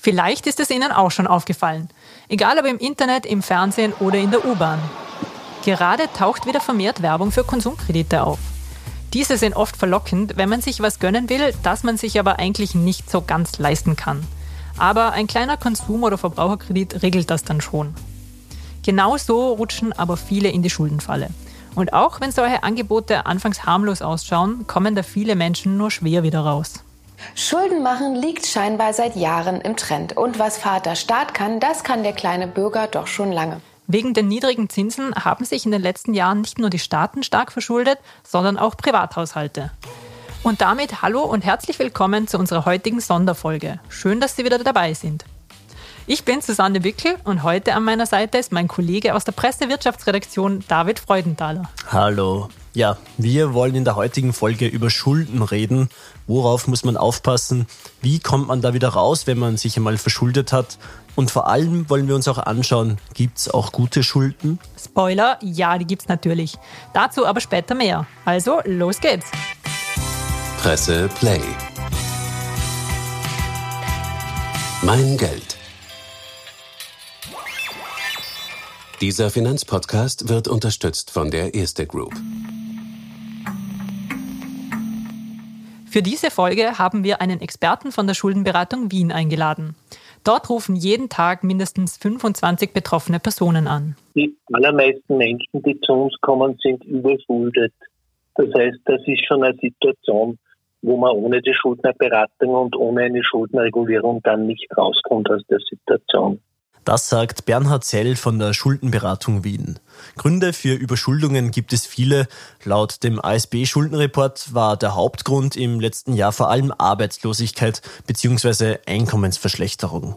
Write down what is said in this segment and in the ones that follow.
Vielleicht ist es Ihnen auch schon aufgefallen. Egal ob im Internet, im Fernsehen oder in der U-Bahn. Gerade taucht wieder vermehrt Werbung für Konsumkredite auf. Diese sind oft verlockend, wenn man sich was gönnen will, das man sich aber eigentlich nicht so ganz leisten kann. Aber ein kleiner Konsum- oder Verbraucherkredit regelt das dann schon. Genau so rutschen aber viele in die Schuldenfalle. Und auch wenn solche Angebote anfangs harmlos ausschauen, kommen da viele Menschen nur schwer wieder raus. Schulden machen liegt scheinbar seit Jahren im Trend. Und was Vater Staat kann, das kann der kleine Bürger doch schon lange. Wegen den niedrigen Zinsen haben sich in den letzten Jahren nicht nur die Staaten stark verschuldet, sondern auch Privathaushalte. Und damit hallo und herzlich willkommen zu unserer heutigen Sonderfolge. Schön, dass Sie wieder dabei sind. Ich bin Susanne Wickel und heute an meiner Seite ist mein Kollege aus der Pressewirtschaftsredaktion David Freudenthaler. Hallo. Ja, wir wollen in der heutigen Folge über Schulden reden. Worauf muss man aufpassen? Wie kommt man da wieder raus, wenn man sich einmal verschuldet hat? Und vor allem wollen wir uns auch anschauen, gibt es auch gute Schulden? Spoiler, ja, die gibt es natürlich. Dazu aber später mehr. Also, los geht's. Presse Play. Mein Geld. Dieser Finanzpodcast wird unterstützt von der Erste Group. Für diese Folge haben wir einen Experten von der Schuldenberatung Wien eingeladen. Dort rufen jeden Tag mindestens 25 betroffene Personen an. Die allermeisten Menschen, die zu uns kommen, sind überschuldet. Das heißt, das ist schon eine Situation, wo man ohne die Schuldnerberatung und ohne eine Schuldenregulierung dann nicht rauskommt aus der Situation. Das sagt Bernhard Zell von der Schuldenberatung Wien. Gründe für Überschuldungen gibt es viele. Laut dem ASB-Schuldenreport war der Hauptgrund im letzten Jahr vor allem Arbeitslosigkeit bzw. Einkommensverschlechterung.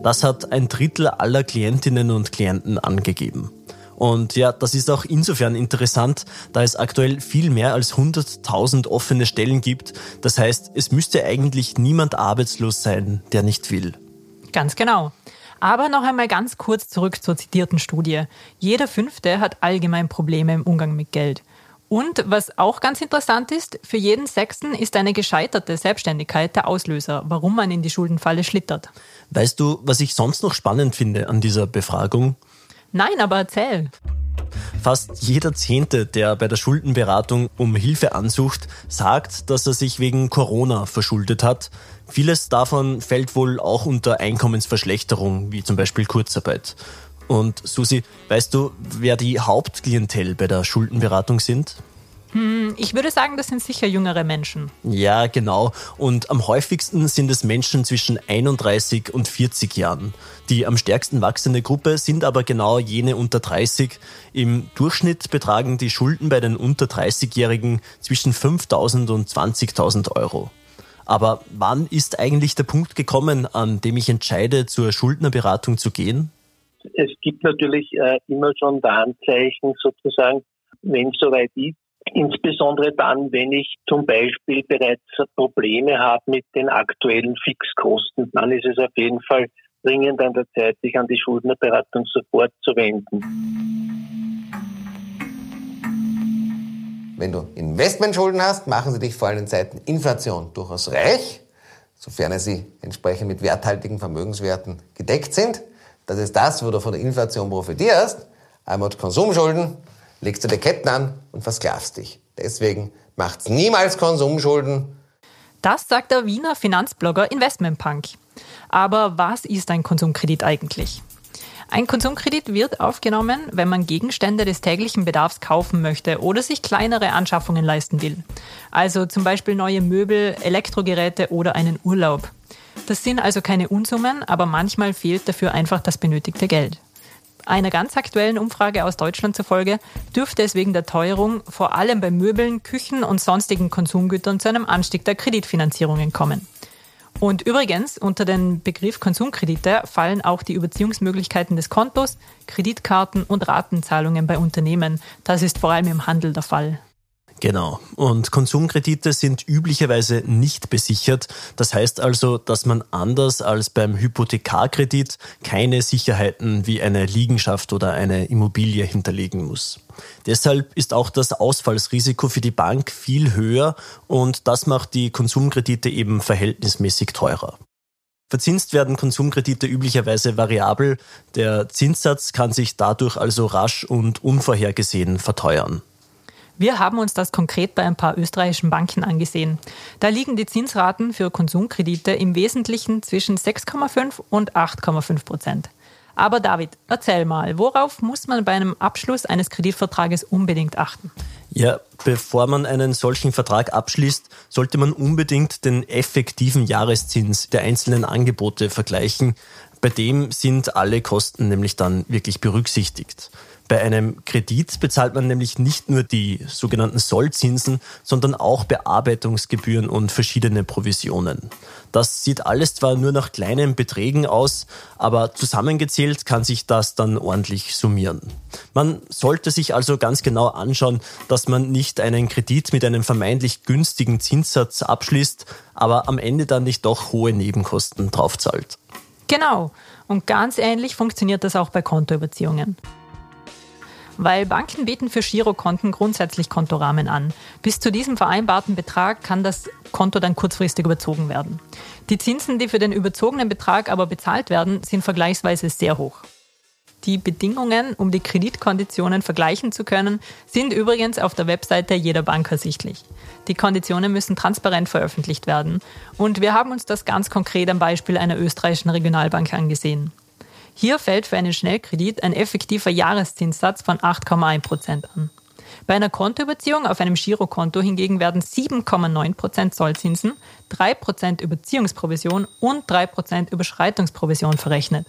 Das hat ein Drittel aller Klientinnen und Klienten angegeben. Und ja, das ist auch insofern interessant, da es aktuell viel mehr als 100.000 offene Stellen gibt. Das heißt, es müsste eigentlich niemand arbeitslos sein, der nicht will. Ganz genau. Aber noch einmal ganz kurz zurück zur zitierten Studie. Jeder Fünfte hat allgemein Probleme im Umgang mit Geld. Und was auch ganz interessant ist, für jeden Sechsten ist eine gescheiterte Selbstständigkeit der Auslöser, warum man in die Schuldenfalle schlittert. Weißt du, was ich sonst noch spannend finde an dieser Befragung? Nein, aber erzähl. Fast jeder Zehnte, der bei der Schuldenberatung um Hilfe ansucht, sagt, dass er sich wegen Corona verschuldet hat. Vieles davon fällt wohl auch unter Einkommensverschlechterung, wie zum Beispiel Kurzarbeit. Und Susi, weißt du, wer die Hauptklientel bei der Schuldenberatung sind? Hm, ich würde sagen, das sind sicher jüngere Menschen. Ja, genau. Und am häufigsten sind es Menschen zwischen 31 und 40 Jahren. Die am stärksten wachsende Gruppe sind aber genau jene unter 30. Im Durchschnitt betragen die Schulden bei den unter 30-Jährigen zwischen 5.000 und 20.000 Euro. Aber wann ist eigentlich der Punkt gekommen, an dem ich entscheide, zur Schuldnerberatung zu gehen? Es gibt natürlich äh, immer schon Warnzeichen sozusagen, wenn es soweit ist Insbesondere dann, wenn ich zum Beispiel bereits Probleme habe mit den aktuellen Fixkosten, dann ist es auf jeden Fall dringend an der Zeit, sich an die Schuldnerberatung sofort zu wenden. Wenn du Investmentschulden hast, machen sie dich vor allem in Zeiten Inflation durchaus reich, sofern sie entsprechend mit werthaltigen Vermögenswerten gedeckt sind. Das ist das, wo du von der Inflation profitierst. Einmal Konsumschulden, legst du die Ketten an und versklavst dich. Deswegen macht's niemals Konsumschulden. Das sagt der Wiener Finanzblogger Investmentpunk. Aber was ist ein Konsumkredit eigentlich? Ein Konsumkredit wird aufgenommen, wenn man Gegenstände des täglichen Bedarfs kaufen möchte oder sich kleinere Anschaffungen leisten will. Also zum Beispiel neue Möbel, Elektrogeräte oder einen Urlaub. Das sind also keine Unsummen, aber manchmal fehlt dafür einfach das benötigte Geld. Einer ganz aktuellen Umfrage aus Deutschland zufolge dürfte es wegen der Teuerung vor allem bei Möbeln, Küchen und sonstigen Konsumgütern zu einem Anstieg der Kreditfinanzierungen kommen. Und übrigens, unter den Begriff Konsumkredite fallen auch die Überziehungsmöglichkeiten des Kontos, Kreditkarten und Ratenzahlungen bei Unternehmen. Das ist vor allem im Handel der Fall. Genau. Und Konsumkredite sind üblicherweise nicht besichert. Das heißt also, dass man anders als beim Hypothekarkredit keine Sicherheiten wie eine Liegenschaft oder eine Immobilie hinterlegen muss. Deshalb ist auch das Ausfallsrisiko für die Bank viel höher und das macht die Konsumkredite eben verhältnismäßig teurer. Verzinst werden Konsumkredite üblicherweise variabel. Der Zinssatz kann sich dadurch also rasch und unvorhergesehen verteuern. Wir haben uns das konkret bei ein paar österreichischen Banken angesehen. Da liegen die Zinsraten für Konsumkredite im Wesentlichen zwischen 6,5 und 8,5 Prozent. Aber David, erzähl mal, worauf muss man bei einem Abschluss eines Kreditvertrages unbedingt achten? Ja, bevor man einen solchen Vertrag abschließt, sollte man unbedingt den effektiven Jahreszins der einzelnen Angebote vergleichen. Bei dem sind alle Kosten nämlich dann wirklich berücksichtigt. Bei einem Kredit bezahlt man nämlich nicht nur die sogenannten Sollzinsen, sondern auch Bearbeitungsgebühren und verschiedene Provisionen. Das sieht alles zwar nur nach kleinen Beträgen aus, aber zusammengezählt kann sich das dann ordentlich summieren. Man sollte sich also ganz genau anschauen, dass man nicht einen Kredit mit einem vermeintlich günstigen Zinssatz abschließt, aber am Ende dann nicht doch hohe Nebenkosten draufzahlt. Genau. Und ganz ähnlich funktioniert das auch bei Kontoüberziehungen weil Banken bieten für Girokonten grundsätzlich Kontorahmen an. Bis zu diesem vereinbarten Betrag kann das Konto dann kurzfristig überzogen werden. Die Zinsen, die für den überzogenen Betrag aber bezahlt werden, sind vergleichsweise sehr hoch. Die Bedingungen, um die Kreditkonditionen vergleichen zu können, sind übrigens auf der Webseite jeder Bank ersichtlich. Die Konditionen müssen transparent veröffentlicht werden. Und wir haben uns das ganz konkret am Beispiel einer österreichischen Regionalbank angesehen. Hier fällt für einen Schnellkredit ein effektiver Jahreszinssatz von 8,1 Prozent an. Bei einer Kontoüberziehung auf einem Girokonto hingegen werden 7,9 Prozent Zollzinsen, 3 Prozent Überziehungsprovision und 3 Prozent Überschreitungsprovision verrechnet.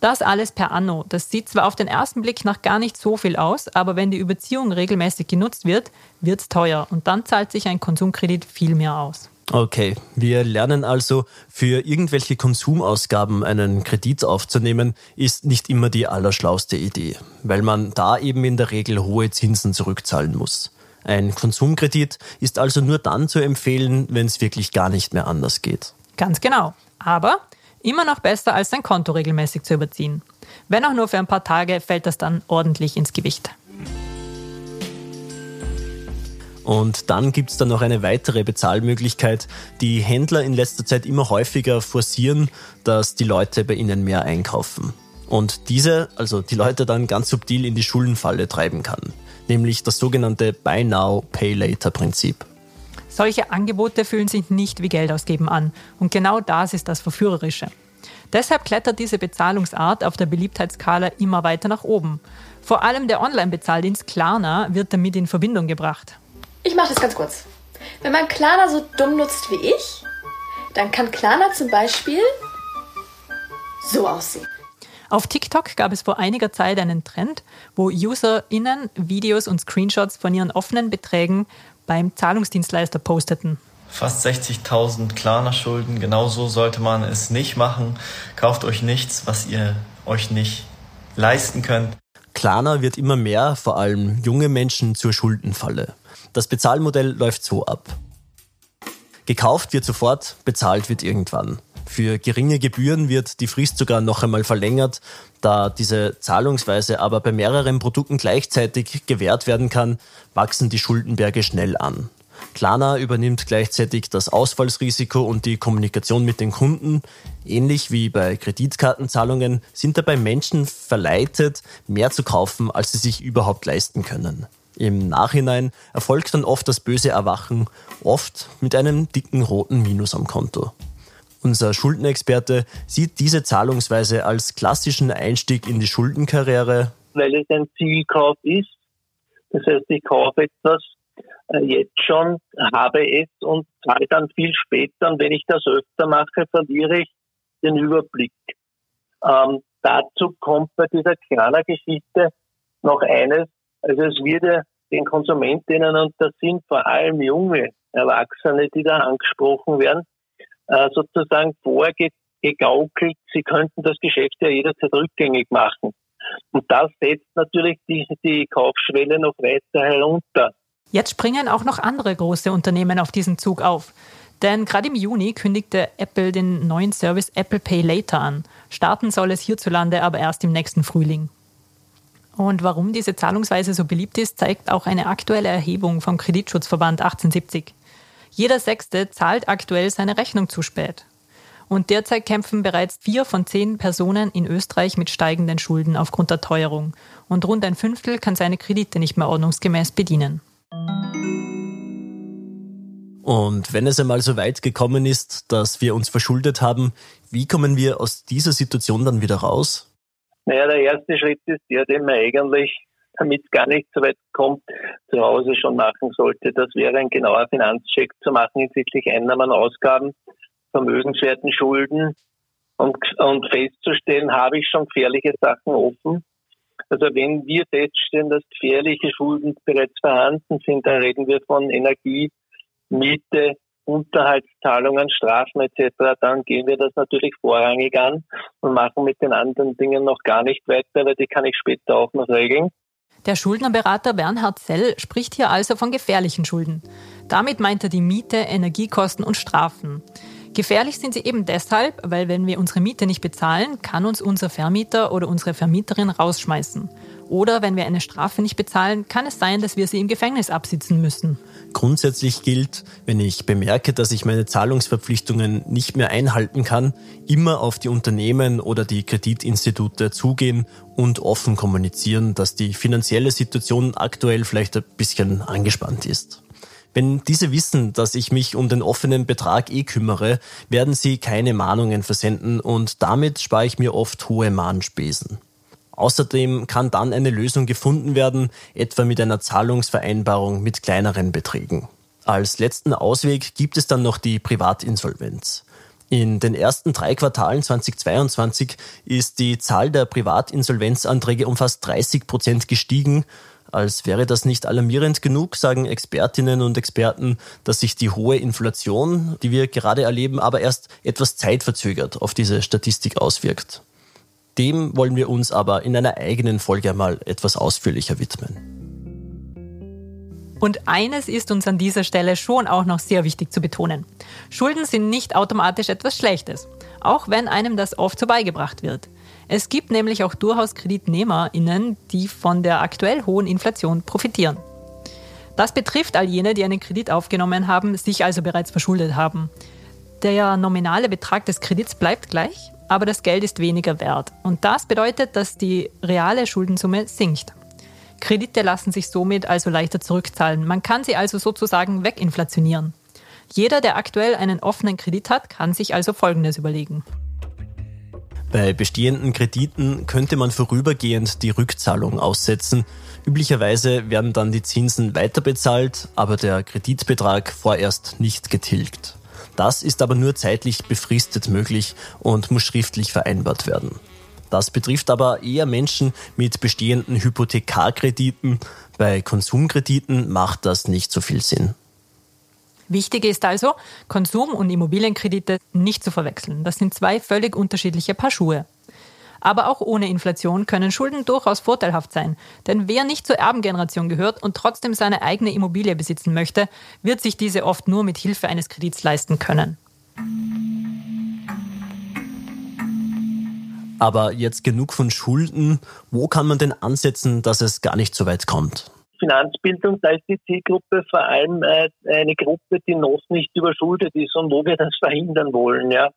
Das alles per Anno. Das sieht zwar auf den ersten Blick nach gar nicht so viel aus, aber wenn die Überziehung regelmäßig genutzt wird, wird es teuer und dann zahlt sich ein Konsumkredit viel mehr aus. Okay, wir lernen also, für irgendwelche Konsumausgaben einen Kredit aufzunehmen, ist nicht immer die allerschlauste Idee, weil man da eben in der Regel hohe Zinsen zurückzahlen muss. Ein Konsumkredit ist also nur dann zu empfehlen, wenn es wirklich gar nicht mehr anders geht. Ganz genau. Aber immer noch besser, als sein Konto regelmäßig zu überziehen. Wenn auch nur für ein paar Tage, fällt das dann ordentlich ins Gewicht. Und dann gibt es dann noch eine weitere Bezahlmöglichkeit. Die Händler in letzter Zeit immer häufiger forcieren, dass die Leute bei ihnen mehr einkaufen. Und diese, also die Leute dann ganz subtil in die Schuldenfalle treiben kann. Nämlich das sogenannte Buy Now, Pay Later Prinzip. Solche Angebote fühlen sich nicht wie Geld ausgeben an. Und genau das ist das Verführerische. Deshalb klettert diese Bezahlungsart auf der Beliebtheitsskala immer weiter nach oben. Vor allem der Online-Bezahldienst Klarna wird damit in Verbindung gebracht. Ich mache das ganz kurz. Wenn man Klarna so dumm nutzt wie ich, dann kann Klarna zum Beispiel so aussehen. Auf TikTok gab es vor einiger Zeit einen Trend, wo UserInnen Videos und Screenshots von ihren offenen Beträgen beim Zahlungsdienstleister posteten. Fast 60.000 Klarna-Schulden, genauso sollte man es nicht machen. Kauft euch nichts, was ihr euch nicht leisten könnt. Klarna wird immer mehr, vor allem junge Menschen, zur Schuldenfalle. Das Bezahlmodell läuft so ab. Gekauft wird sofort, bezahlt wird irgendwann. Für geringe Gebühren wird die Frist sogar noch einmal verlängert, da diese Zahlungsweise aber bei mehreren Produkten gleichzeitig gewährt werden kann, wachsen die Schuldenberge schnell an. Klarna übernimmt gleichzeitig das Ausfallsrisiko und die Kommunikation mit den Kunden. Ähnlich wie bei Kreditkartenzahlungen sind dabei Menschen verleitet, mehr zu kaufen, als sie sich überhaupt leisten können. Im Nachhinein erfolgt dann oft das böse Erwachen, oft mit einem dicken roten Minus am Konto. Unser Schuldenexperte sieht diese Zahlungsweise als klassischen Einstieg in die Schuldenkarriere. Weil es ein Zielkauf ist. Das heißt, ich kaufe etwas äh, jetzt schon, habe es und zahle dann viel später. Und wenn ich das öfter mache, verliere ich den Überblick. Ähm, dazu kommt bei dieser kleinen Geschichte noch eines, also es wird ja den Konsumentinnen, und das sind vor allem junge Erwachsene, die da angesprochen werden, äh, sozusagen vorgegaukelt, sie könnten das Geschäft ja jederzeit rückgängig machen. Und das setzt natürlich die, die Kaufschwelle noch weiter herunter. Jetzt springen auch noch andere große Unternehmen auf diesen Zug auf. Denn gerade im Juni kündigte Apple den neuen Service Apple Pay Later an. Starten soll es hierzulande aber erst im nächsten Frühling. Und warum diese Zahlungsweise so beliebt ist, zeigt auch eine aktuelle Erhebung vom Kreditschutzverband 1870. Jeder Sechste zahlt aktuell seine Rechnung zu spät. Und derzeit kämpfen bereits vier von zehn Personen in Österreich mit steigenden Schulden aufgrund der Teuerung. Und rund ein Fünftel kann seine Kredite nicht mehr ordnungsgemäß bedienen. Und wenn es einmal so weit gekommen ist, dass wir uns verschuldet haben, wie kommen wir aus dieser Situation dann wieder raus? Naja, der erste Schritt ist der, den man eigentlich, damit es gar nicht so weit kommt, zu Hause schon machen sollte. Das wäre ein genauer Finanzcheck zu machen hinsichtlich Einnahmen, Ausgaben, Vermögenswerten, Schulden und, und festzustellen, habe ich schon gefährliche Sachen offen. Also wenn wir feststellen, dass gefährliche Schulden bereits vorhanden sind, dann reden wir von Energie, Miete, Unterhaltszahlungen, Strafen etc., dann gehen wir das natürlich vorrangig an und machen mit den anderen Dingen noch gar nicht weiter, weil die kann ich später auch noch regeln. Der Schuldnerberater Bernhard Sell spricht hier also von gefährlichen Schulden. Damit meint er die Miete, Energiekosten und Strafen. Gefährlich sind sie eben deshalb, weil wenn wir unsere Miete nicht bezahlen, kann uns unser Vermieter oder unsere Vermieterin rausschmeißen. Oder wenn wir eine Strafe nicht bezahlen, kann es sein, dass wir sie im Gefängnis absitzen müssen. Grundsätzlich gilt, wenn ich bemerke, dass ich meine Zahlungsverpflichtungen nicht mehr einhalten kann, immer auf die Unternehmen oder die Kreditinstitute zugehen und offen kommunizieren, dass die finanzielle Situation aktuell vielleicht ein bisschen angespannt ist. Wenn diese wissen, dass ich mich um den offenen Betrag eh kümmere, werden sie keine Mahnungen versenden und damit spare ich mir oft hohe Mahnspesen. Außerdem kann dann eine Lösung gefunden werden, etwa mit einer Zahlungsvereinbarung mit kleineren Beträgen. Als letzten Ausweg gibt es dann noch die Privatinsolvenz. In den ersten drei Quartalen 2022 ist die Zahl der Privatinsolvenzanträge um fast 30 Prozent gestiegen. Als wäre das nicht alarmierend genug, sagen Expertinnen und Experten, dass sich die hohe Inflation, die wir gerade erleben, aber erst etwas zeitverzögert auf diese Statistik auswirkt. Dem wollen wir uns aber in einer eigenen Folge einmal etwas ausführlicher widmen. Und eines ist uns an dieser Stelle schon auch noch sehr wichtig zu betonen. Schulden sind nicht automatisch etwas Schlechtes, auch wenn einem das oft so beigebracht wird. Es gibt nämlich auch durchaus KreditnehmerInnen, die von der aktuell hohen Inflation profitieren. Das betrifft all jene, die einen Kredit aufgenommen haben, sich also bereits verschuldet haben. Der nominale Betrag des Kredits bleibt gleich, aber das Geld ist weniger wert. Und das bedeutet, dass die reale Schuldensumme sinkt. Kredite lassen sich somit also leichter zurückzahlen. Man kann sie also sozusagen weginflationieren. Jeder, der aktuell einen offenen Kredit hat, kann sich also Folgendes überlegen. Bei bestehenden Krediten könnte man vorübergehend die Rückzahlung aussetzen. Üblicherweise werden dann die Zinsen weiterbezahlt, aber der Kreditbetrag vorerst nicht getilgt. Das ist aber nur zeitlich befristet möglich und muss schriftlich vereinbart werden. Das betrifft aber eher Menschen mit bestehenden Hypothekarkrediten. Bei Konsumkrediten macht das nicht so viel Sinn. Wichtig ist also, Konsum- und Immobilienkredite nicht zu verwechseln. Das sind zwei völlig unterschiedliche Paar Schuhe. Aber auch ohne Inflation können Schulden durchaus vorteilhaft sein. Denn wer nicht zur Erbengeneration gehört und trotzdem seine eigene Immobilie besitzen möchte, wird sich diese oft nur mit Hilfe eines Kredits leisten können. Aber jetzt genug von Schulden. Wo kann man denn ansetzen, dass es gar nicht so weit kommt? Finanzbildung, da ist die Zielgruppe vor allem äh, eine Gruppe, die noch nicht überschuldet ist und wo wir das verhindern wollen. Ja,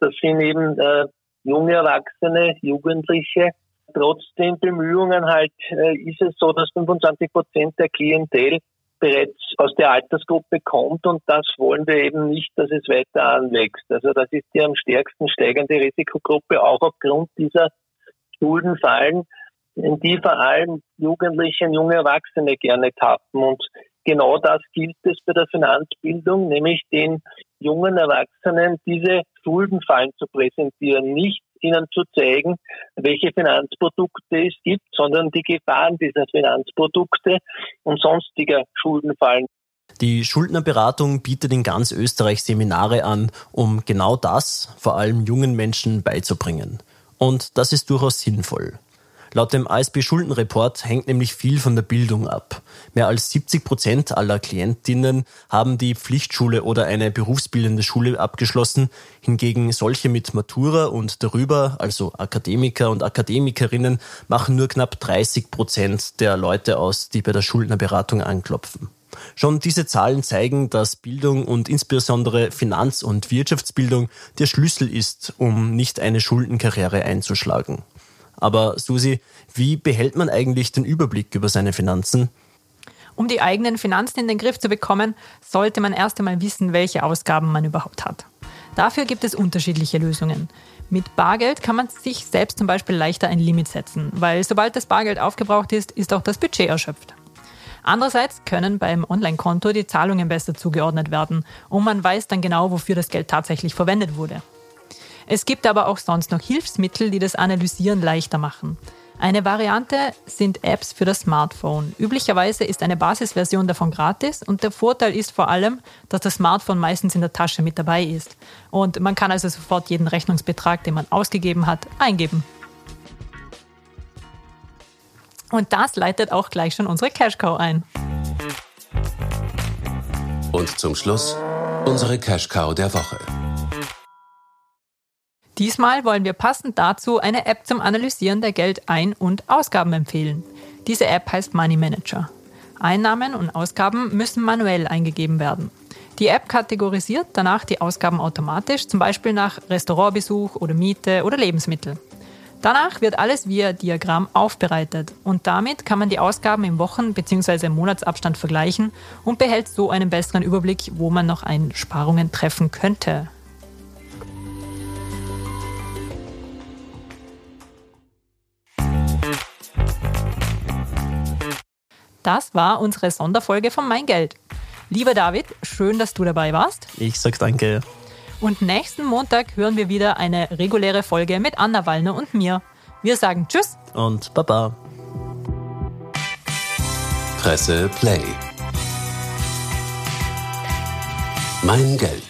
das sind eben äh, junge Erwachsene, Jugendliche. Trotz den Bemühungen halt äh, ist es so, dass 25 Prozent der Klientel bereits aus der Altersgruppe kommt und das wollen wir eben nicht, dass es weiter anwächst. Also das ist die am stärksten steigende Risikogruppe, auch aufgrund dieser Schuldenfallen, in die vor allem Jugendliche und junge Erwachsene gerne tappen. Und genau das gilt es bei der Finanzbildung, nämlich den jungen Erwachsenen diese Schuldenfallen zu präsentieren, nicht ihnen zu zeigen, welche Finanzprodukte es gibt, sondern die Gefahren dieser Finanzprodukte und sonstiger Schuldenfallen. Die Schuldnerberatung bietet in ganz Österreich Seminare an, um genau das vor allem jungen Menschen beizubringen. Und das ist durchaus sinnvoll. Laut dem ASB-Schuldenreport hängt nämlich viel von der Bildung ab. Mehr als 70 Prozent aller Klientinnen haben die Pflichtschule oder eine berufsbildende Schule abgeschlossen. Hingegen solche mit Matura und darüber, also Akademiker und Akademikerinnen, machen nur knapp 30 Prozent der Leute aus, die bei der Schuldnerberatung anklopfen. Schon diese Zahlen zeigen, dass Bildung und insbesondere Finanz- und Wirtschaftsbildung der Schlüssel ist, um nicht eine Schuldenkarriere einzuschlagen. Aber Susi, wie behält man eigentlich den Überblick über seine Finanzen? Um die eigenen Finanzen in den Griff zu bekommen, sollte man erst einmal wissen, welche Ausgaben man überhaupt hat. Dafür gibt es unterschiedliche Lösungen. Mit Bargeld kann man sich selbst zum Beispiel leichter ein Limit setzen, weil sobald das Bargeld aufgebraucht ist, ist auch das Budget erschöpft. Andererseits können beim Online-Konto die Zahlungen besser zugeordnet werden und man weiß dann genau, wofür das Geld tatsächlich verwendet wurde. Es gibt aber auch sonst noch Hilfsmittel, die das Analysieren leichter machen. Eine Variante sind Apps für das Smartphone. Üblicherweise ist eine Basisversion davon gratis und der Vorteil ist vor allem, dass das Smartphone meistens in der Tasche mit dabei ist. Und man kann also sofort jeden Rechnungsbetrag, den man ausgegeben hat, eingeben. Und das leitet auch gleich schon unsere Cash Cow ein. Und zum Schluss unsere Cash Cow der Woche. Diesmal wollen wir passend dazu eine App zum Analysieren der Geldein- und Ausgaben empfehlen. Diese App heißt Money Manager. Einnahmen und Ausgaben müssen manuell eingegeben werden. Die App kategorisiert danach die Ausgaben automatisch, zum Beispiel nach Restaurantbesuch oder Miete oder Lebensmittel. Danach wird alles via Diagramm aufbereitet und damit kann man die Ausgaben im Wochen- bzw. im Monatsabstand vergleichen und behält so einen besseren Überblick, wo man noch Einsparungen treffen könnte. Das war unsere Sonderfolge von Mein Geld. Lieber David, schön, dass du dabei warst. Ich sag danke. Und nächsten Montag hören wir wieder eine reguläre Folge mit Anna Wallner und mir. Wir sagen Tschüss und Baba. Presse Play. Mein Geld.